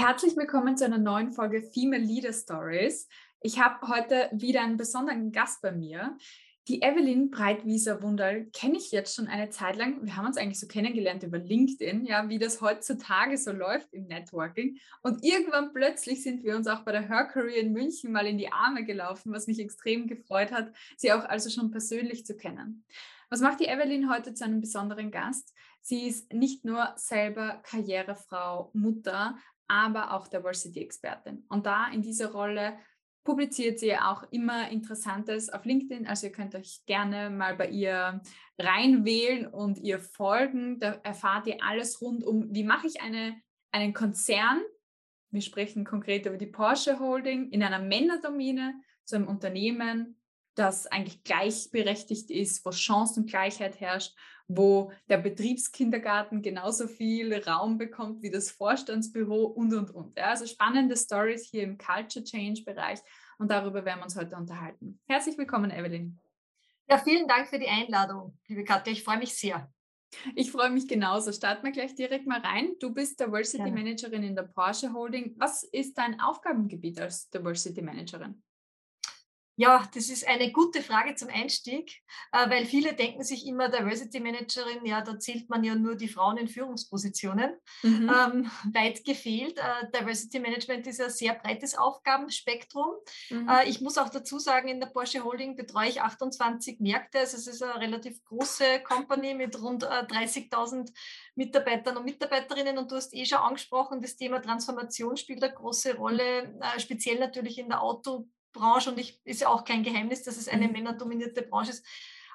Herzlich willkommen zu einer neuen Folge Female Leader Stories. Ich habe heute wieder einen besonderen Gast bei mir. Die Evelyn Breitwieser Wunderl kenne ich jetzt schon eine Zeit lang. Wir haben uns eigentlich so kennengelernt über LinkedIn, ja, wie das heutzutage so läuft im Networking. Und irgendwann plötzlich sind wir uns auch bei der Her Career in München mal in die Arme gelaufen, was mich extrem gefreut hat, sie auch also schon persönlich zu kennen. Was macht die Evelyn heute zu einem besonderen Gast? Sie ist nicht nur selber Karrierefrau, Mutter, aber auch Diversity-Expertin. Und da in dieser Rolle publiziert sie auch immer Interessantes auf LinkedIn. Also ihr könnt euch gerne mal bei ihr reinwählen und ihr folgen. Da erfahrt ihr alles rund um, wie mache ich eine, einen Konzern. Wir sprechen konkret über die Porsche Holding in einer Männerdomäne zu einem Unternehmen, das eigentlich gleichberechtigt ist, wo Chancengleichheit herrscht wo der Betriebskindergarten genauso viel Raum bekommt wie das Vorstandsbüro und, und, und. Ja, also spannende Stories hier im Culture Change Bereich und darüber werden wir uns heute unterhalten. Herzlich willkommen, Evelyn. Ja, vielen Dank für die Einladung, liebe Katja. Ich freue mich sehr. Ich freue mich genauso. Starten wir gleich direkt mal rein. Du bist Diversity ja. Managerin in der Porsche Holding. Was ist dein Aufgabengebiet als Diversity Managerin? Ja, das ist eine gute Frage zum Einstieg, äh, weil viele denken sich immer, Diversity Managerin, ja, da zählt man ja nur die Frauen in Führungspositionen. Mhm. Ähm, weit gefehlt. Äh, Diversity Management ist ein sehr breites Aufgabenspektrum. Mhm. Äh, ich muss auch dazu sagen, in der Porsche Holding betreue ich 28 Märkte. Also es ist eine relativ große Company mit rund 30.000 Mitarbeitern und Mitarbeiterinnen. Und du hast eh schon angesprochen, das Thema Transformation spielt eine große Rolle, speziell natürlich in der Auto Branche und ich ist ja auch kein Geheimnis, dass es eine mhm. männerdominierte Branche ist.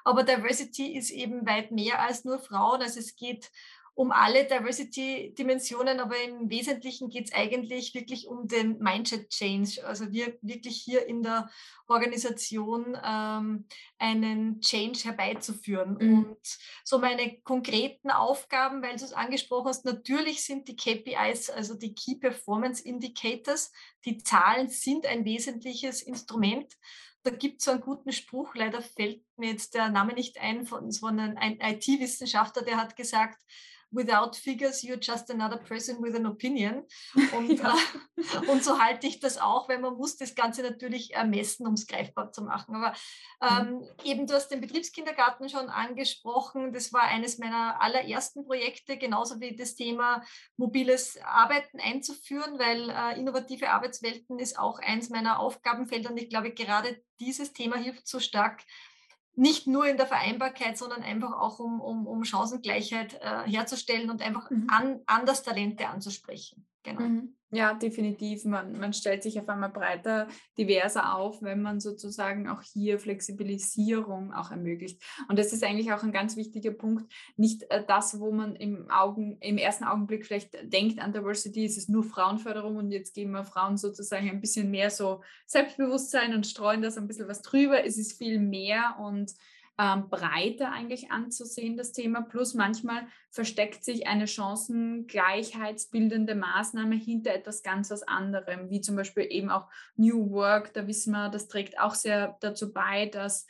Aber Diversity ist eben weit mehr als nur Frauen. Also es geht um alle Diversity-Dimensionen, aber im Wesentlichen geht es eigentlich wirklich um den Mindset-Change. Also wir wirklich hier in der Organisation ähm, einen Change herbeizuführen. Mhm. Und so meine konkreten Aufgaben, weil du es angesprochen hast, natürlich sind die KPIs, also die Key Performance Indicators, die Zahlen sind ein wesentliches Instrument da gibt es so einen guten Spruch, leider fällt mir jetzt der Name nicht ein, von so einem IT-Wissenschaftler, der hat gesagt, without figures, you're just another person with an opinion. Und, ja. äh, und so halte ich das auch, weil man muss das Ganze natürlich ermessen, um es greifbar zu machen. Aber ähm, mhm. eben, du hast den Betriebskindergarten schon angesprochen. Das war eines meiner allerersten Projekte, genauso wie das Thema mobiles Arbeiten einzuführen, weil äh, innovative Arbeitswelten ist auch eins meiner Aufgabenfelder. Und ich glaube, gerade dieses Thema hilft so stark, nicht nur in der Vereinbarkeit, sondern einfach auch um, um, um Chancengleichheit äh, herzustellen und einfach mhm. an, anders Talente anzusprechen. Genau. Mhm. Ja, definitiv. Man, man stellt sich auf einmal breiter, diverser auf, wenn man sozusagen auch hier Flexibilisierung auch ermöglicht. Und das ist eigentlich auch ein ganz wichtiger Punkt. Nicht äh, das, wo man im, Augen, im ersten Augenblick vielleicht denkt an Diversity, ist es nur Frauenförderung und jetzt geben wir Frauen sozusagen ein bisschen mehr so Selbstbewusstsein und streuen das ein bisschen was drüber. Es ist viel mehr und ähm, breiter eigentlich anzusehen, das Thema. Plus manchmal versteckt sich eine chancengleichheitsbildende Maßnahme hinter etwas ganz was anderem, wie zum Beispiel eben auch New Work. Da wissen wir, das trägt auch sehr dazu bei, dass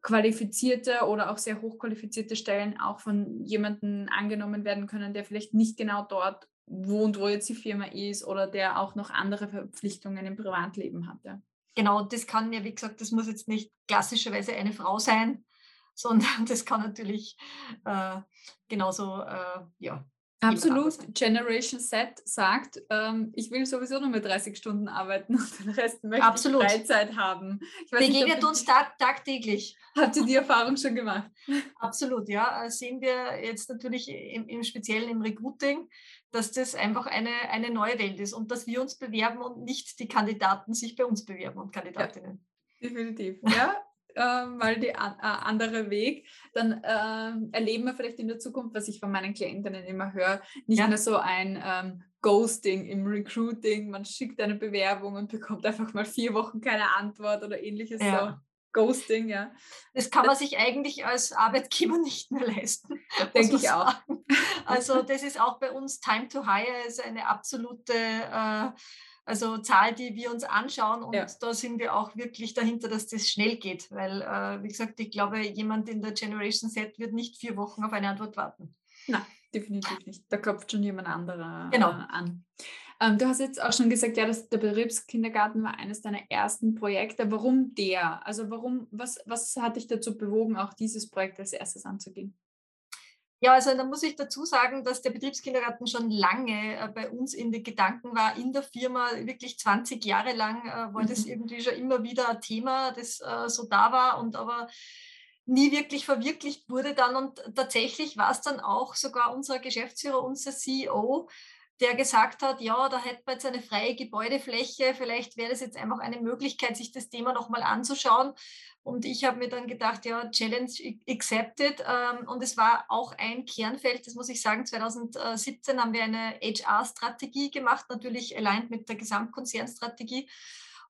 qualifizierte oder auch sehr hochqualifizierte Stellen auch von jemandem angenommen werden können, der vielleicht nicht genau dort wohnt, wo jetzt die Firma ist oder der auch noch andere Verpflichtungen im Privatleben hatte. Genau, das kann ja, wie gesagt, das muss jetzt nicht klassischerweise eine Frau sein, sondern das kann natürlich äh, genauso, äh, ja. Absolut. Generation Z sagt, ähm, ich will sowieso nur mit 30 Stunden arbeiten und den Rest möchte Absolut. ich Freizeit haben. Begegnet uns tag tagtäglich. Habt ihr die Erfahrung schon gemacht? Absolut, ja. Äh, sehen wir jetzt natürlich im, im Speziellen im Recruiting, dass das einfach eine, eine neue Welt ist und dass wir uns bewerben und nicht die Kandidaten sich bei uns bewerben und Kandidatinnen. Ja, definitiv, ja. äh, mal der äh, andere Weg, dann äh, erleben wir vielleicht in der Zukunft, was ich von meinen Klientinnen immer höre, nicht ja. mehr so ein ähm, Ghosting im Recruiting, man schickt eine Bewerbung und bekommt einfach mal vier Wochen keine Antwort oder ähnliches. Ja. Ghosting, ja. Das kann man sich eigentlich als Arbeitgeber nicht mehr leisten. Denke ich auch. Also das ist auch bei uns Time to Hire ist eine absolute äh, also Zahl, die wir uns anschauen und ja. da sind wir auch wirklich dahinter, dass das schnell geht, weil äh, wie gesagt, ich glaube, jemand in der Generation Z wird nicht vier Wochen auf eine Antwort warten. Nein, definitiv nicht. Da klopft schon jemand anderer genau. äh, an. Ähm, du hast jetzt auch schon gesagt, ja, dass der Betriebskindergarten war eines deiner ersten Projekte. Warum der? Also warum, was, was hat dich dazu bewogen, auch dieses Projekt als erstes anzugehen? Ja, also da muss ich dazu sagen, dass der Betriebskindergarten schon lange äh, bei uns in den Gedanken war, in der Firma, wirklich 20 Jahre lang äh, war mhm. das irgendwie schon immer wieder ein Thema, das äh, so da war und aber nie wirklich verwirklicht wurde dann. Und tatsächlich war es dann auch sogar unser Geschäftsführer, unser CEO, der gesagt hat, ja, da hätte man jetzt eine freie Gebäudefläche, vielleicht wäre das jetzt einfach eine Möglichkeit, sich das Thema nochmal anzuschauen. Und ich habe mir dann gedacht, ja, Challenge accepted. Ähm, und es war auch ein Kernfeld, das muss ich sagen, 2017 haben wir eine HR-Strategie gemacht, natürlich aligned mit der Gesamtkonzernstrategie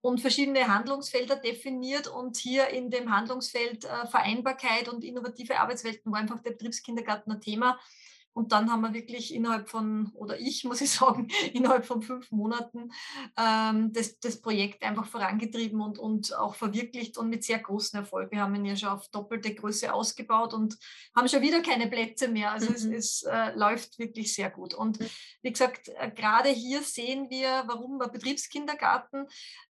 und verschiedene Handlungsfelder definiert. Und hier in dem Handlungsfeld äh, Vereinbarkeit und innovative Arbeitswelten war einfach der Betriebskindergarten ein Thema. Und dann haben wir wirklich innerhalb von, oder ich muss ich sagen, innerhalb von fünf Monaten ähm, das, das Projekt einfach vorangetrieben und, und auch verwirklicht und mit sehr großem Erfolg. Wir haben ihn ja schon auf doppelte Größe ausgebaut und haben schon wieder keine Plätze mehr. Also mhm. es, es äh, läuft wirklich sehr gut. Und wie gesagt, äh, gerade hier sehen wir, warum wir Betriebskindergarten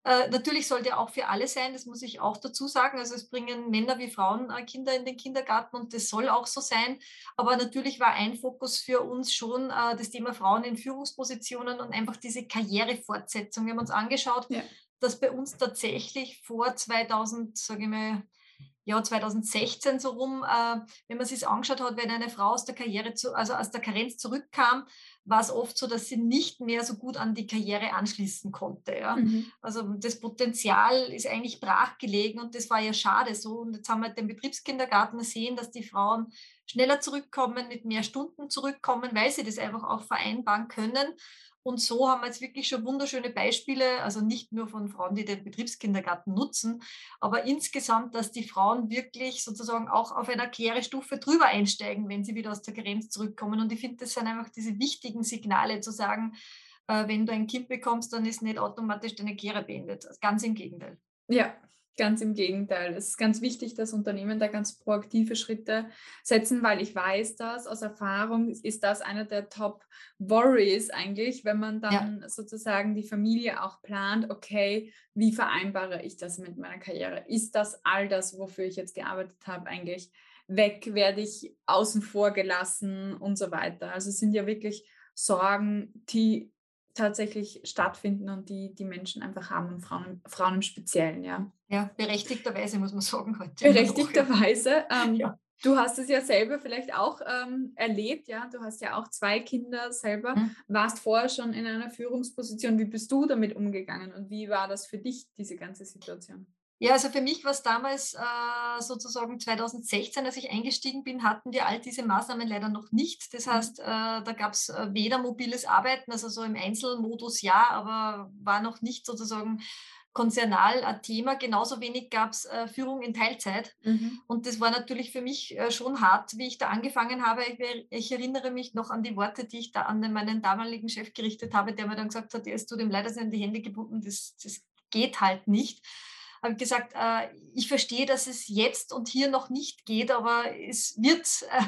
äh, natürlich sollte auch für alle sein, das muss ich auch dazu sagen. Also es bringen Männer wie Frauen äh, Kinder in den Kindergarten und das soll auch so sein. Aber natürlich war ein Fokus für uns schon äh, das Thema Frauen in Führungspositionen und einfach diese Karrierefortsetzung. Wir haben uns angeschaut, ja. dass bei uns tatsächlich vor 2000, sage ich mal, ja, 2016 so rum, äh, wenn man sich angeschaut hat, wenn eine Frau aus der Karriere, zu, also aus der Karenz zurückkam, war es oft so, dass sie nicht mehr so gut an die Karriere anschließen konnte. Ja? Mhm. Also das Potenzial ist eigentlich brachgelegen und das war ja schade so. Und jetzt haben wir den Betriebskindergarten gesehen, dass die Frauen schneller zurückkommen, mit mehr Stunden zurückkommen, weil sie das einfach auch vereinbaren können. Und so haben wir jetzt wirklich schon wunderschöne Beispiele, also nicht nur von Frauen, die den Betriebskindergarten nutzen, aber insgesamt, dass die Frauen wirklich sozusagen auch auf einer Karrierestufe drüber einsteigen, wenn sie wieder aus der Grenze zurückkommen. Und ich finde, das sind einfach diese wichtigen Signale zu sagen, äh, wenn du ein Kind bekommst, dann ist nicht automatisch deine Karriere beendet. Ganz im Gegenteil. Ja, Ganz im Gegenteil. Es ist ganz wichtig, dass Unternehmen da ganz proaktive Schritte setzen, weil ich weiß dass aus Erfahrung ist das einer der Top Worries eigentlich, wenn man dann ja. sozusagen die Familie auch plant, okay, wie vereinbare ich das mit meiner Karriere? Ist das all das, wofür ich jetzt gearbeitet habe, eigentlich weg? Werde ich außen vor gelassen und so weiter? Also es sind ja wirklich Sorgen, die tatsächlich stattfinden und die die Menschen einfach haben und Frauen, Frauen im Speziellen, ja. Ja, berechtigterweise muss man sagen heute. Berechtigterweise. Ähm, ja. Du hast es ja selber vielleicht auch ähm, erlebt, ja. Du hast ja auch zwei Kinder selber, mhm. warst vorher schon in einer Führungsposition. Wie bist du damit umgegangen und wie war das für dich, diese ganze Situation? Ja, also für mich war es damals äh, sozusagen 2016, als ich eingestiegen bin, hatten wir all diese Maßnahmen leider noch nicht. Das mhm. heißt, äh, da gab es äh, weder mobiles Arbeiten, also so im Einzelmodus ja, aber war noch nicht sozusagen konzernal ein Thema. Genauso wenig gab es äh, Führung in Teilzeit. Mhm. Und das war natürlich für mich äh, schon hart, wie ich da angefangen habe. Ich, ich, erinnere mich noch an die Worte, die ich da an meinen damaligen Chef gerichtet habe, der mir dann gesagt hat, es tut ihm leider in die Hände gebunden, das, das geht halt nicht habe gesagt, äh, ich verstehe, dass es jetzt und hier noch nicht geht, aber es wird, äh,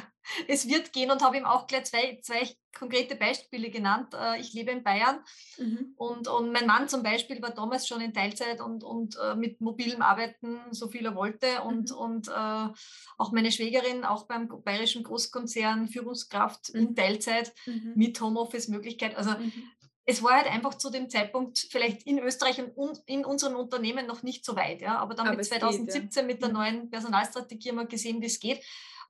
es wird gehen und habe ihm auch gleich zwei, zwei konkrete Beispiele genannt. Äh, ich lebe in Bayern mhm. und, und mein Mann zum Beispiel war damals schon in Teilzeit und, und äh, mit mobilem Arbeiten so viel er wollte und, mhm. und äh, auch meine Schwägerin, auch beim bayerischen Großkonzern, Führungskraft mhm. in Teilzeit mhm. mit Homeoffice-Möglichkeit. Also mhm es war halt einfach zu dem Zeitpunkt vielleicht in Österreich und in unseren Unternehmen noch nicht so weit. Ja? Aber dann Aber mit 2017 geht, ja. mit der mhm. neuen Personalstrategie haben wir gesehen, wie es geht.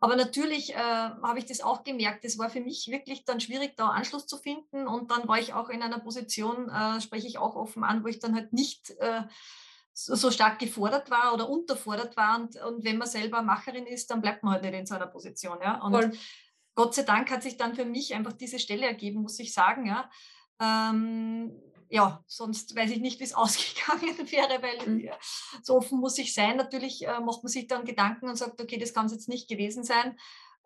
Aber natürlich äh, habe ich das auch gemerkt. Es war für mich wirklich dann schwierig, da Anschluss zu finden. Und dann war ich auch in einer Position, äh, spreche ich auch offen an, wo ich dann halt nicht äh, so, so, stark gefordert war oder unterfordert war. Und, und, wenn man selber Macherin ist, dann bleibt man halt nicht in so einer Position. Ja? Und Voll. Gott sei Dank hat sich dann für mich einfach diese Stelle ergeben, muss ich sagen. Ja? Ähm, ja, sonst weiß ich nicht, wie es ausgegangen wäre, weil mhm. so offen muss ich sein. Natürlich äh, macht man sich dann Gedanken und sagt, okay, das kann es jetzt nicht gewesen sein.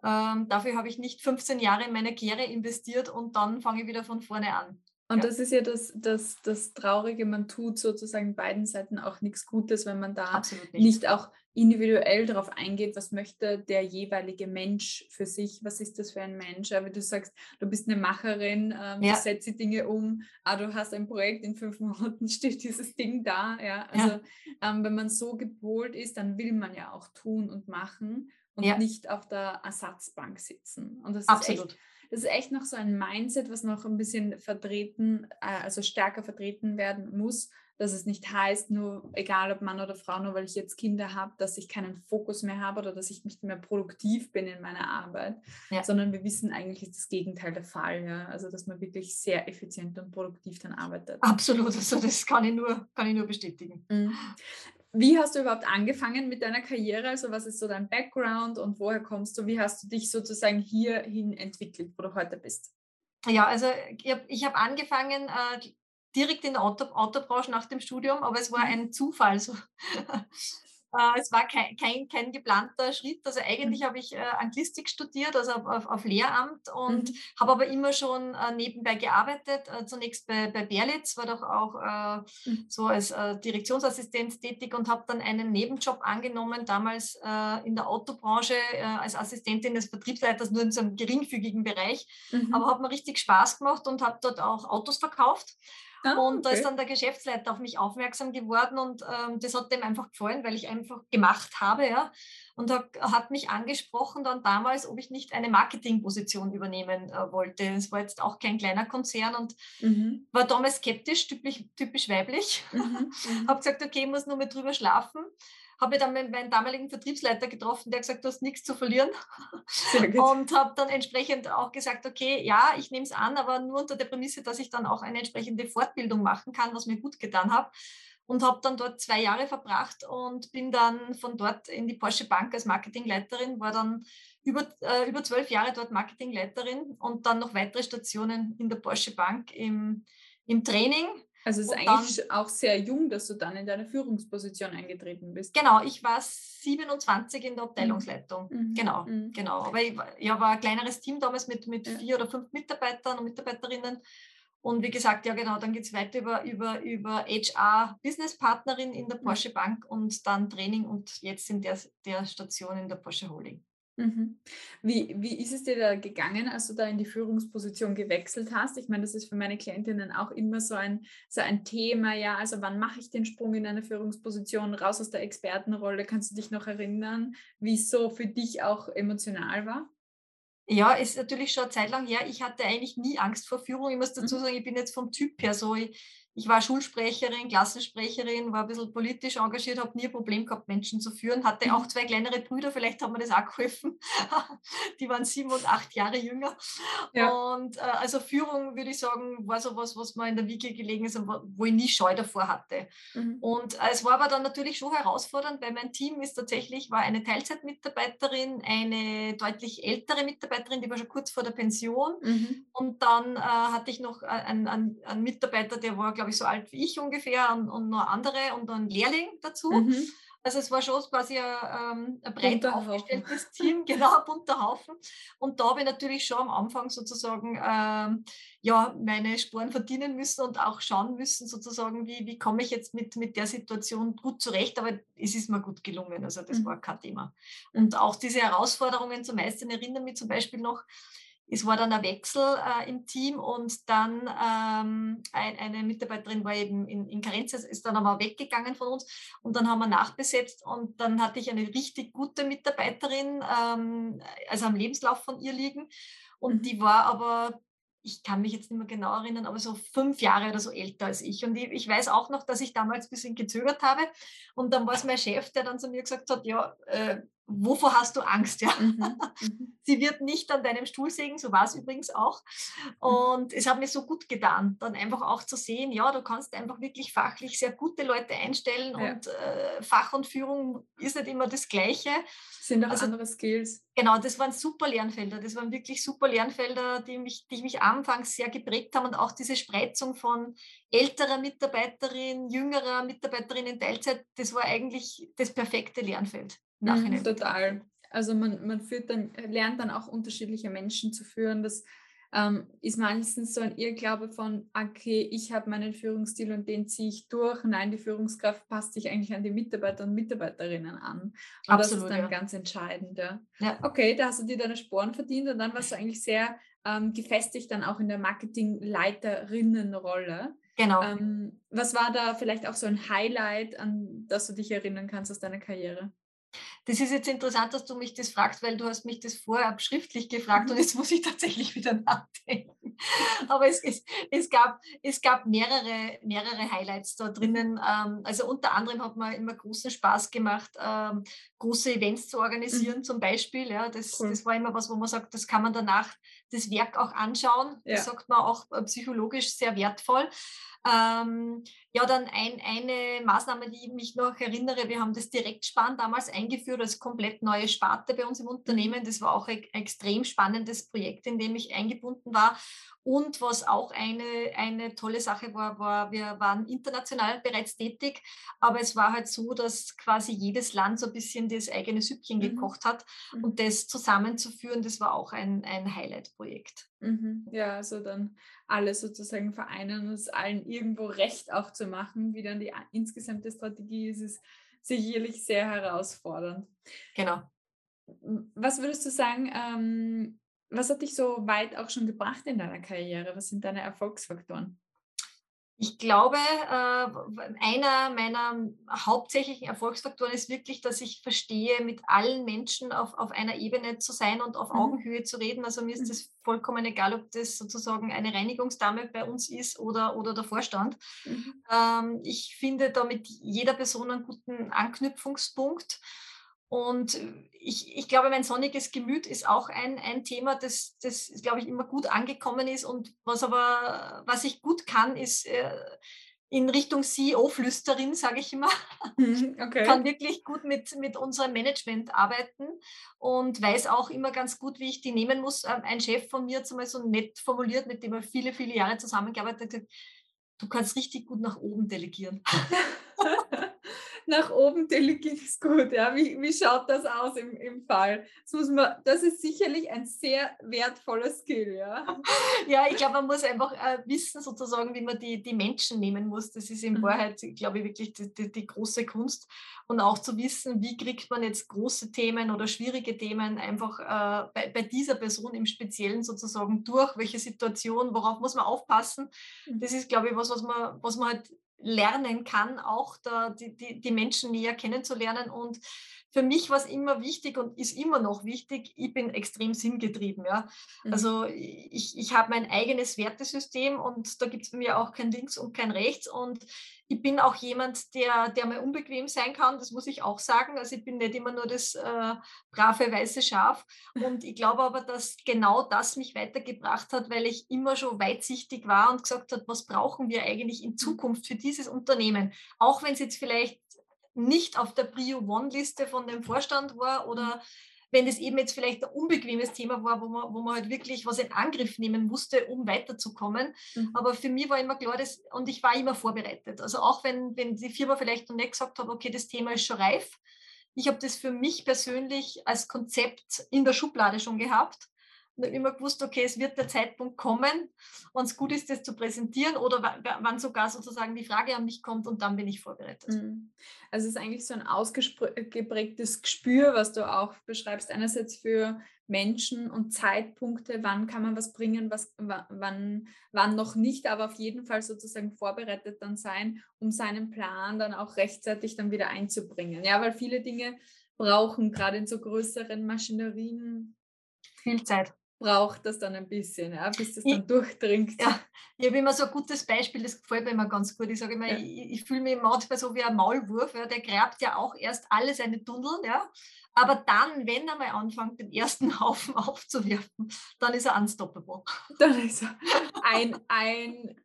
Ähm, dafür habe ich nicht 15 Jahre in meine Karriere investiert und dann fange ich wieder von vorne an. Und ja. das ist ja das, das, das Traurige, man tut sozusagen beiden Seiten auch nichts Gutes, wenn man da nicht. nicht. auch individuell darauf eingeht, was möchte der jeweilige Mensch für sich, was ist das für ein Mensch. Wie du sagst, du bist eine Macherin, ähm, ja. du setzt die Dinge um, ah, du hast ein Projekt, in fünf Monaten steht dieses Ding da. Ja, also ja. Ähm, wenn man so gepolt ist, dann will man ja auch tun und machen und ja. nicht auf der Ersatzbank sitzen. Und das Absolut. Ist echt, das ist echt noch so ein Mindset, was noch ein bisschen vertreten, äh, also stärker vertreten werden muss, dass es nicht heißt, nur egal ob Mann oder Frau, nur weil ich jetzt Kinder habe, dass ich keinen Fokus mehr habe oder dass ich nicht mehr produktiv bin in meiner Arbeit, ja. sondern wir wissen eigentlich ist das Gegenteil der Fall, ja? also dass man wirklich sehr effizient und produktiv dann arbeitet. Absolut, also das kann ich nur, kann ich nur bestätigen. Mhm. Wie hast du überhaupt angefangen mit deiner Karriere? Also was ist so dein Background und woher kommst du? Wie hast du dich sozusagen hierhin entwickelt, wo du heute bist? Ja, also ich habe hab angefangen äh, direkt in der Auto, Autobranche nach dem Studium, aber es war mhm. ein Zufall. So. Äh, es war kein, kein, kein, geplanter Schritt. Also eigentlich mhm. habe ich äh, Anglistik studiert, also auf, auf, Lehramt und mhm. habe aber immer schon äh, nebenbei gearbeitet. Äh, zunächst bei, bei Berlitz, war doch auch mhm. so als Direktionsassistent tätig und habe dann einen Nebenjob angenommen, damals in der Autobranche als Assistentin des Vertriebsleiters, nur in so einem geringfügigen Bereich. Aber hat mir richtig Spaß gemacht und habe dort auch Autos verkauft. Ah, und da ist dann der Geschäftsleiter auf mich aufmerksam geworden und ähm, das hat dem einfach gefallen, weil ich einfach gemacht habe, ja. Und hat, hat mich angesprochen dann damals, ob ich nicht eine Marketingposition übernehmen äh, wollte. Es war jetzt auch kein kleiner Konzern und mhm. war damals skeptisch, typisch, typisch weiblich. Mhm. mhm. habe gesagt, okay, ich muss nur mal drüber schlafen habe dann meinen damaligen Vertriebsleiter getroffen, der gesagt, du hast nichts zu verlieren. Und habe dann entsprechend auch gesagt, okay, ja, ich nehme es an, aber nur unter der Prämisse, dass ich dann auch eine entsprechende Fortbildung machen kann, was mir gut getan hat. Und habe dann dort zwei Jahre verbracht und bin dann von dort in die Porsche Bank als Marketingleiterin, war dann über, äh, über zwölf Jahre dort Marketingleiterin und dann noch weitere Stationen in der Porsche Bank im, im Training also es ist und eigentlich dann, auch sehr jung, dass du dann in deine Führungsposition eingetreten bist. Genau, ich war 27 in der Abteilungsleitung. Mhm. Genau, mhm. genau. Aber ich ja, war ein kleineres Team damals mit, mit ja. vier oder fünf Mitarbeitern und Mitarbeiterinnen. Und wie gesagt, ja genau, dann geht es weiter über, über, über HR Business Partnerin in der mhm. Porsche Bank und dann Training und jetzt in der, der Station in der Porsche Holding. Mhm. Wie, wie ist es dir da gegangen, als du da in die Führungsposition gewechselt hast? Ich meine, das ist für meine Klientinnen auch immer so ein, so ein Thema, ja, also wann mache ich den Sprung in eine Führungsposition, raus aus der Expertenrolle? Kannst du dich noch erinnern, wie es so für dich auch emotional war? Ja, ist natürlich schon eine Zeit lang her. Ich hatte eigentlich nie Angst vor Führung. Ich muss dazu mhm. sagen, ich bin jetzt vom Typ her so, ich, ich war Schulsprecherin, Klassensprecherin, war ein bisschen politisch engagiert, habe nie ein Problem gehabt, Menschen zu führen, hatte auch zwei kleinere Brüder, vielleicht haben mir das auch geholfen. Die waren sieben und acht Jahre jünger. Ja. Und äh, also Führung, würde ich sagen, war so was, was mir in der Wiege gelegen ist und wo ich nie Scheu davor hatte. Mhm. Und äh, es war aber dann natürlich schon herausfordernd, weil mein Team ist tatsächlich, war eine Teilzeitmitarbeiterin, eine deutlich ältere Mitarbeiterin, die war schon kurz vor der Pension. Mhm. Und dann äh, hatte ich noch äh, einen, einen, einen Mitarbeiter, der war, glaube glaube ich, so alt wie ich ungefähr und, und noch andere und ein Lehrling dazu. Mhm. Also es war schon quasi ein, ähm, ein breit bunter aufgestelltes Haufen. Team, genau, bunter Haufen. Und da habe ich natürlich schon am Anfang sozusagen ähm, ja, meine Sporen verdienen müssen und auch schauen müssen, sozusagen, wie, wie komme ich jetzt mit, mit der Situation gut zurecht. Aber es ist mir gut gelungen, also das mhm. war kein Thema. Und auch diese Herausforderungen zu meistern erinnern mich zum Beispiel noch, es war dann ein Wechsel äh, im Team und dann ähm, ein, eine Mitarbeiterin war eben in, in Karenz, ist dann aber weggegangen von uns und dann haben wir nachbesetzt und dann hatte ich eine richtig gute Mitarbeiterin, ähm, also am Lebenslauf von ihr liegen und mhm. die war aber ich kann mich jetzt nicht mehr genau erinnern, aber so fünf Jahre oder so älter als ich. Und ich, ich weiß auch noch, dass ich damals ein bisschen gezögert habe. Und dann war es mein Chef, der dann zu mir gesagt hat, ja, äh, wovor hast du Angst? Ja? Mhm, mhm. Sie wird nicht an deinem Stuhl sägen, so war es übrigens auch. Mhm. Und es hat mir so gut getan, dann einfach auch zu sehen, ja, du kannst einfach wirklich fachlich sehr gute Leute einstellen ja. und äh, Fach und Führung ist nicht immer das Gleiche. Sind auch also, andere Skills. Genau, das waren super Lernfelder. Das waren wirklich super Lernfelder, die mich, die mich anfangs sehr geprägt haben und auch diese Spreizung von älterer Mitarbeiterin, jüngerer Mitarbeiterin in Teilzeit, das war eigentlich das perfekte Lernfeld. Nachhinein. Mhm, total. Also man, man führt dann, lernt dann auch unterschiedliche Menschen zu führen. Das ähm, ist meistens so ein Irrglaube von, okay, ich habe meinen Führungsstil und den ziehe ich durch. Nein, die Führungskraft passt sich eigentlich an die Mitarbeiter und Mitarbeiterinnen an. Und Absolut, das ist dann ja. ganz entscheidend. Ja. ja. Okay, da hast du dir deine Sporen verdient und dann warst du eigentlich sehr ähm, gefestigt dann auch in der Marketingleiterinnenrolle. Genau. Ähm, was war da vielleicht auch so ein Highlight, an das du dich erinnern kannst aus deiner Karriere? Das ist jetzt interessant, dass du mich das fragst, weil du hast mich das vorher schriftlich gefragt und jetzt muss ich tatsächlich wieder nachdenken. Aber es, es, es, gab, es gab mehrere, mehrere Highlights da drinnen. Ähm, also unter anderem hat mir immer großen Spaß gemacht, ähm, große Events zu organisieren mhm. zum Beispiel. Ja, das, cool. das war immer was, wo man sagt, das kann man danach das Werk auch anschauen. Ja. Das sagt man auch äh, psychologisch sehr wertvoll. Ähm, ja, dann ein, eine Maßnahme, die ich mich noch erinnere, wir haben das Direktsparen damals eingeführt als komplett neue Sparte bei uns im Unternehmen. Das war auch ein extrem spannendes Projekt, in dem ich eingebunden war. Und was auch eine, eine tolle Sache war, war, wir waren international bereits tätig, aber es war halt so, dass quasi jedes Land so ein bisschen das eigene Süppchen mhm. gekocht hat. Mhm. Und das zusammenzuführen, das war auch ein, ein Highlight-Projekt. Mhm. Ja, also dann alle sozusagen vereinen und es allen irgendwo recht auch zu machen, wie dann die insgesamte Strategie ist, ist sicherlich sehr herausfordernd. Genau. Was würdest du sagen, ähm, was hat dich so weit auch schon gebracht in deiner Karriere? Was sind deine Erfolgsfaktoren? Ich glaube, äh, einer meiner hauptsächlichen Erfolgsfaktoren ist wirklich, dass ich verstehe, mit allen Menschen auf, auf einer Ebene zu sein und auf mhm. Augenhöhe zu reden. Also mir ist es mhm. vollkommen egal, ob das sozusagen eine Reinigungsdame bei uns ist oder, oder der Vorstand. Mhm. Ähm, ich finde da mit jeder Person einen guten Anknüpfungspunkt. Und ich, ich glaube, mein sonniges Gemüt ist auch ein, ein Thema, das, das, glaube ich, immer gut angekommen ist. Und was aber, was ich gut kann, ist äh, in Richtung CEO-Flüsterin, sage ich immer. Mhm, okay. Kann wirklich gut mit, mit unserem Management arbeiten und weiß auch immer ganz gut, wie ich die nehmen muss. Ähm, ein Chef von mir hat es einmal so nett formuliert, mit dem er viele, viele Jahre zusammengearbeitet hat, du kannst richtig gut nach oben delegieren. Nach oben delegieren ist gut. Ja? Wie, wie schaut das aus im, im Fall? Das, muss man, das ist sicherlich ein sehr wertvoller Skill. Ja, ja ich glaube, man muss einfach äh, wissen, sozusagen, wie man die, die Menschen nehmen muss. Das ist in mhm. Wahrheit, glaube ich, wirklich die, die, die große Kunst. Und auch zu wissen, wie kriegt man jetzt große Themen oder schwierige Themen einfach äh, bei, bei dieser Person im Speziellen sozusagen durch, welche Situation, worauf muss man aufpassen. Mhm. Das ist, glaube ich, was, was man, was man halt lernen kann, auch da die, die, die Menschen näher kennenzulernen. Und für mich war es immer wichtig und ist immer noch wichtig, ich bin extrem sinngetrieben. Ja? Mhm. Also ich, ich habe mein eigenes Wertesystem und da gibt es bei mir auch kein Links und kein Rechts. Und ich bin auch jemand, der, der mal unbequem sein kann, das muss ich auch sagen. Also ich bin nicht immer nur das äh, brave weiße Schaf. Und ich glaube aber, dass genau das mich weitergebracht hat, weil ich immer schon weitsichtig war und gesagt habe, was brauchen wir eigentlich in mhm. Zukunft für dieses Unternehmen? Auch wenn es jetzt vielleicht nicht auf der Prio One-Liste von dem Vorstand war oder mhm wenn es eben jetzt vielleicht ein unbequemes Thema war, wo man, wo man halt wirklich was in Angriff nehmen musste, um weiterzukommen. Mhm. Aber für mich war immer klar, dass, und ich war immer vorbereitet. Also auch wenn, wenn die Firma vielleicht noch nicht gesagt hat, okay, das Thema ist schon reif. Ich habe das für mich persönlich als Konzept in der Schublade schon gehabt und immer gewusst, okay, es wird der Zeitpunkt kommen, wann es gut ist, das zu präsentieren oder wann sogar sozusagen die Frage an mich kommt und dann bin ich vorbereitet. Mhm. Also es ist eigentlich so ein ausgeprägtes Gespür, was du auch beschreibst, einerseits für Menschen und Zeitpunkte, wann kann man was bringen, was, wann, wann noch nicht, aber auf jeden Fall sozusagen vorbereitet dann sein, um seinen Plan dann auch rechtzeitig dann wieder einzubringen. Ja, weil viele Dinge brauchen gerade in so größeren Maschinerien viel Zeit braucht das dann ein bisschen, ja, bis das dann ich, durchdringt. Ja, ich habe immer so ein gutes Beispiel, das gefällt mir immer ganz gut. Ich sage immer, ja. ich, ich fühle mich manchmal so wie ein Maulwurf, ja, der gräbt ja auch erst alle seine Tunnel, ja. Aber dann, wenn er mal anfängt, den ersten Haufen aufzuwerfen, dann ist er unstoppable. Dann ist er ein, ein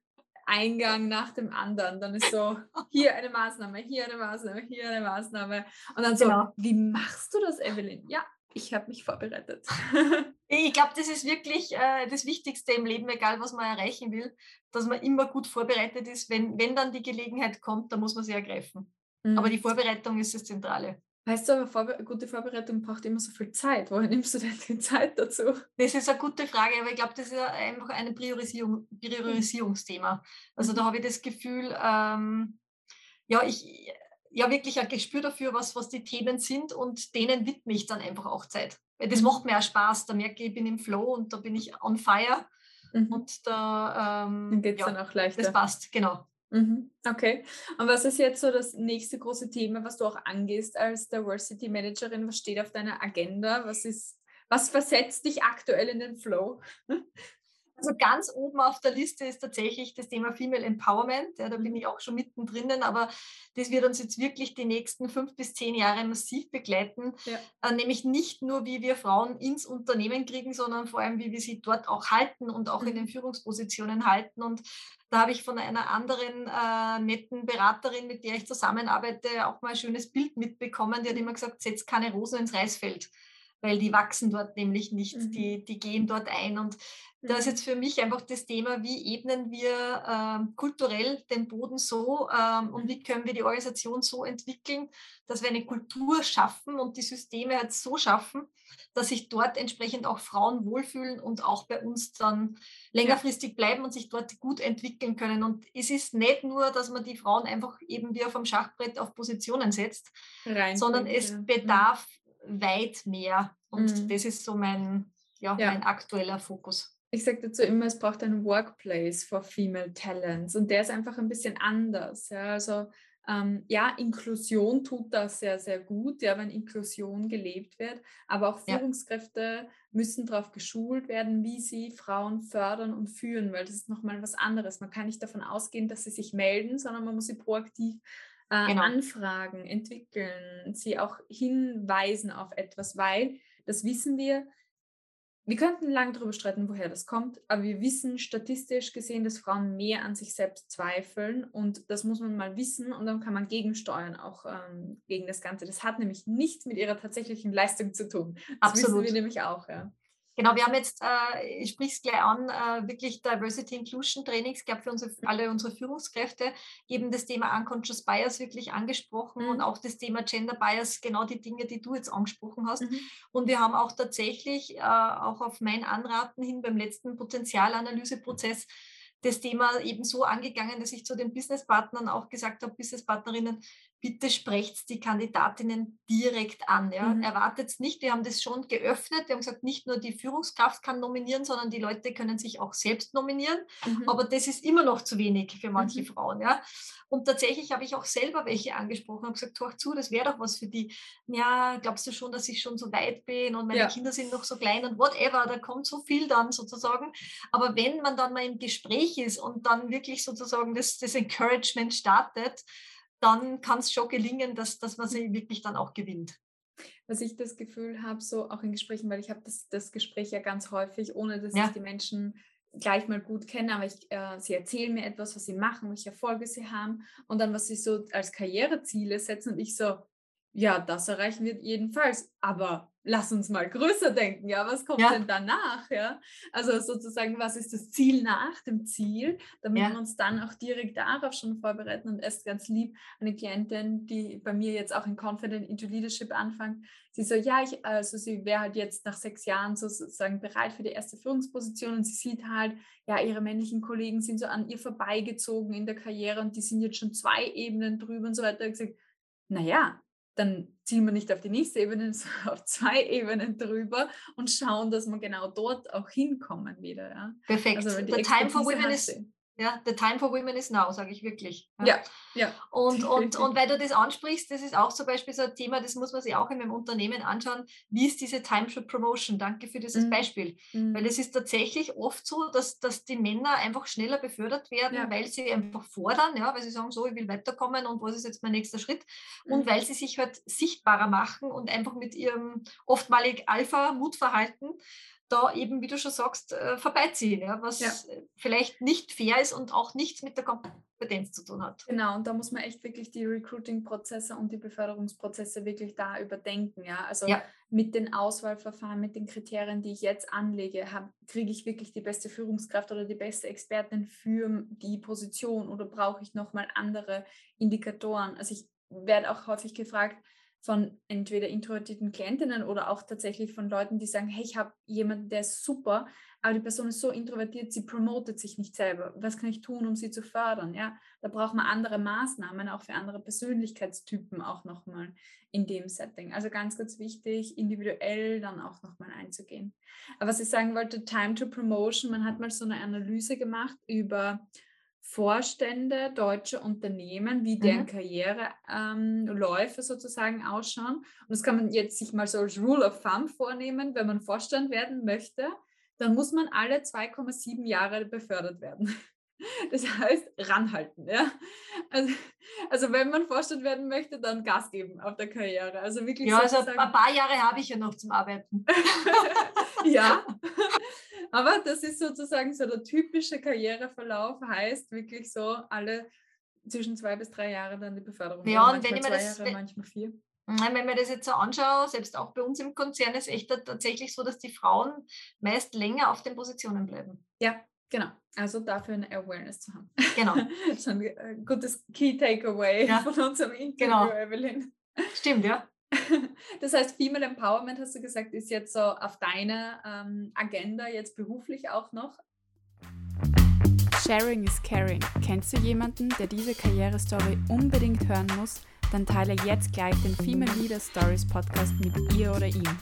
Eingang nach dem anderen. Dann ist so, hier eine Maßnahme, hier eine Maßnahme, hier eine Maßnahme. Und dann so, genau. wie machst du das, Evelyn? Ja, ich habe mich vorbereitet. ich glaube, das ist wirklich äh, das Wichtigste im Leben, egal was man erreichen will, dass man immer gut vorbereitet ist. Wenn, wenn dann die Gelegenheit kommt, dann muss man sie ergreifen. Mhm. Aber die Vorbereitung ist das Zentrale. Heißt aber, Vorbe gute Vorbereitung braucht immer so viel Zeit. Woher nimmst du denn die Zeit dazu? Das ist eine gute Frage, aber ich glaube, das ist einfach ein Priorisierung, Priorisierungsthema. Also da mhm. habe ich das Gefühl, ähm, ja, ich ja wirklich ein Gespür dafür, was, was die Themen sind und denen widme ich dann einfach auch Zeit. Weil das mhm. macht mir auch Spaß. Da merke ich, ich bin im Flow und da bin ich on fire. Mhm. Und da ähm, geht es ja, dann auch leichter. Das passt, genau. Mhm. Okay. Und was ist jetzt so das nächste große Thema, was du auch angehst als Diversity Managerin? Was steht auf deiner Agenda? Was ist, was versetzt dich aktuell in den Flow? Also ganz oben auf der Liste ist tatsächlich das Thema Female Empowerment. Ja, da bin mhm. ich auch schon mittendrin, aber das wird uns jetzt wirklich die nächsten fünf bis zehn Jahre massiv begleiten. Ja. Äh, nämlich nicht nur, wie wir Frauen ins Unternehmen kriegen, sondern vor allem, wie wir sie dort auch halten und auch mhm. in den Führungspositionen halten. Und da habe ich von einer anderen äh, netten Beraterin, mit der ich zusammenarbeite, auch mal ein schönes Bild mitbekommen. Die hat immer gesagt, setz keine Rosen ins Reisfeld weil die wachsen dort nämlich nicht, mhm. die, die gehen dort ein. Und da ist mhm. jetzt für mich einfach das Thema, wie ebnen wir ähm, kulturell den Boden so ähm, und wie können wir die Organisation so entwickeln, dass wir eine Kultur schaffen und die Systeme halt so schaffen, dass sich dort entsprechend auch Frauen wohlfühlen und auch bei uns dann längerfristig bleiben und sich dort gut entwickeln können. Und es ist nicht nur, dass man die Frauen einfach eben wie auf dem Schachbrett auf Positionen setzt, Rein sondern es mhm. bedarf weit mehr. Und mhm. das ist so mein, ja, ja. mein aktueller Fokus. Ich sage dazu immer, es braucht einen Workplace for Female Talents und der ist einfach ein bisschen anders. Ja, also ähm, ja, Inklusion tut das sehr, sehr gut, ja, wenn Inklusion gelebt wird, aber auch Führungskräfte ja. müssen darauf geschult werden, wie sie Frauen fördern und führen, weil das ist nochmal was anderes. Man kann nicht davon ausgehen, dass sie sich melden, sondern man muss sie proaktiv äh, genau. anfragen, entwickeln, sie auch hinweisen auf etwas, weil, das wissen wir, wir könnten lange darüber streiten, woher das kommt, aber wir wissen statistisch gesehen, dass Frauen mehr an sich selbst zweifeln und das muss man mal wissen und dann kann man gegensteuern, auch ähm, gegen das Ganze. Das hat nämlich nichts mit ihrer tatsächlichen Leistung zu tun. Das Absolut. wissen wir nämlich auch, ja. Genau, wir haben jetzt, äh, ich spreche es gleich an, äh, wirklich Diversity Inclusion Trainings gab für unsere, alle unsere Führungskräfte eben das Thema Unconscious Bias wirklich angesprochen mhm. und auch das Thema Gender Bias, genau die Dinge, die du jetzt angesprochen hast. Mhm. Und wir haben auch tatsächlich, äh, auch auf mein Anraten hin beim letzten Potenzialanalyseprozess, das Thema eben so angegangen, dass ich zu den Businesspartnern auch gesagt habe, Businesspartnerinnen, bitte sprecht die Kandidatinnen direkt an. Ja. Mhm. Erwartet nicht, wir haben das schon geöffnet. Wir haben gesagt, nicht nur die Führungskraft kann nominieren, sondern die Leute können sich auch selbst nominieren. Mhm. Aber das ist immer noch zu wenig für manche mhm. Frauen. Ja. Und tatsächlich habe ich auch selber welche angesprochen und gesagt, hör zu, das wäre doch was für die. Ja, glaubst du schon, dass ich schon so weit bin und meine ja. Kinder sind noch so klein und whatever, da kommt so viel dann sozusagen. Aber wenn man dann mal im Gespräch ist und dann wirklich sozusagen das, das Encouragement startet, dann kann es schon gelingen, dass, dass man sie wirklich dann auch gewinnt. Was ich das Gefühl habe, so auch in Gesprächen, weil ich habe das, das Gespräch ja ganz häufig, ohne dass ja. ich die Menschen gleich mal gut kenne, aber ich, äh, sie erzählen mir etwas, was sie machen, welche Erfolge sie haben und dann, was sie so als Karriereziele setzen und ich so, ja, das erreichen wir jedenfalls, aber lass uns mal größer denken, ja, was kommt ja. denn danach, ja? Also sozusagen, was ist das Ziel nach dem Ziel, damit ja. wir uns dann auch direkt darauf schon vorbereiten und erst ganz lieb eine Klientin, die bei mir jetzt auch in Confident into Leadership anfängt, sie so, ja, ich, also sie wäre halt jetzt nach sechs Jahren sozusagen bereit für die erste Führungsposition und sie sieht halt, ja, ihre männlichen Kollegen sind so an ihr vorbeigezogen in der Karriere und die sind jetzt schon zwei Ebenen drüber und so weiter. Ich gesagt, naja, dann ziehen wir nicht auf die nächste Ebene, sondern auf zwei Ebenen drüber und schauen, dass wir genau dort auch hinkommen wieder. Ja? Perfekt. Also, The time for women is, ja, the time for women is now, sage ich wirklich. Ja, ja. ja. Und, und, und weil du das ansprichst, das ist auch zum Beispiel so ein Thema, das muss man sich auch in meinem Unternehmen anschauen. Wie ist diese Time to Promotion? Danke für dieses mhm. Beispiel. Mhm. Weil es ist tatsächlich oft so, dass, dass die Männer einfach schneller befördert werden, ja. weil sie einfach fordern, ja, weil sie sagen, so, ich will weiterkommen und was ist jetzt mein nächster Schritt? Mhm. Und weil sie sich halt sichtbarer machen und einfach mit ihrem oftmalig Alpha-Mutverhalten da eben, wie du schon sagst, äh, vorbeiziehen, ja, was ja. vielleicht nicht fair ist und auch nichts mit der Kompetenz zu tun hat. Genau, und da muss man echt wirklich die Recruiting-Prozesse und die Beförderungsprozesse wirklich da überdenken. Ja? Also ja. mit den Auswahlverfahren, mit den Kriterien, die ich jetzt anlege, kriege ich wirklich die beste Führungskraft oder die beste Expertin für die Position oder brauche ich nochmal andere Indikatoren? Also ich werde auch häufig gefragt, von entweder introvertierten Klientinnen oder auch tatsächlich von Leuten, die sagen, hey, ich habe jemanden, der ist super, aber die Person ist so introvertiert, sie promotet sich nicht selber. Was kann ich tun, um sie zu fördern? Ja, da braucht man andere Maßnahmen, auch für andere Persönlichkeitstypen auch nochmal in dem Setting. Also ganz, ganz wichtig, individuell dann auch nochmal einzugehen. Aber was ich sagen wollte, Time to Promotion, man hat mal so eine Analyse gemacht über Vorstände deutscher Unternehmen, wie deren mhm. Karriereläufe ähm, sozusagen ausschauen. Und das kann man jetzt sich mal so als Rule of Thumb vornehmen, wenn man Vorstand werden möchte, dann muss man alle 2,7 Jahre befördert werden. Das heißt, ranhalten. Ja? Also, also, wenn man Vorstand werden möchte, dann Gas geben auf der Karriere. Also wirklich ja, also ein paar Jahre habe ich ja noch zum Arbeiten. ja, aber das ist sozusagen so der typische Karriereverlauf, heißt wirklich so alle zwischen zwei bis drei Jahre dann die Beförderung. Ja, und wenn ich mir das, Jahre, manchmal vier. Wenn mir das jetzt so anschaue, selbst auch bei uns im Konzern ist echt tatsächlich so, dass die Frauen meist länger auf den Positionen bleiben. Ja, genau. Also dafür eine Awareness zu haben. Genau. Schon ein gutes Key Takeaway ja. von unserem Interview, genau. Evelyn. Stimmt, ja. Das heißt, Female Empowerment, hast du gesagt, ist jetzt so auf deiner ähm, Agenda, jetzt beruflich auch noch? Sharing is caring. Kennst du jemanden, der diese Karrierestory unbedingt hören muss? Dann teile jetzt gleich den Female Leader Stories Podcast mit ihr oder ihm.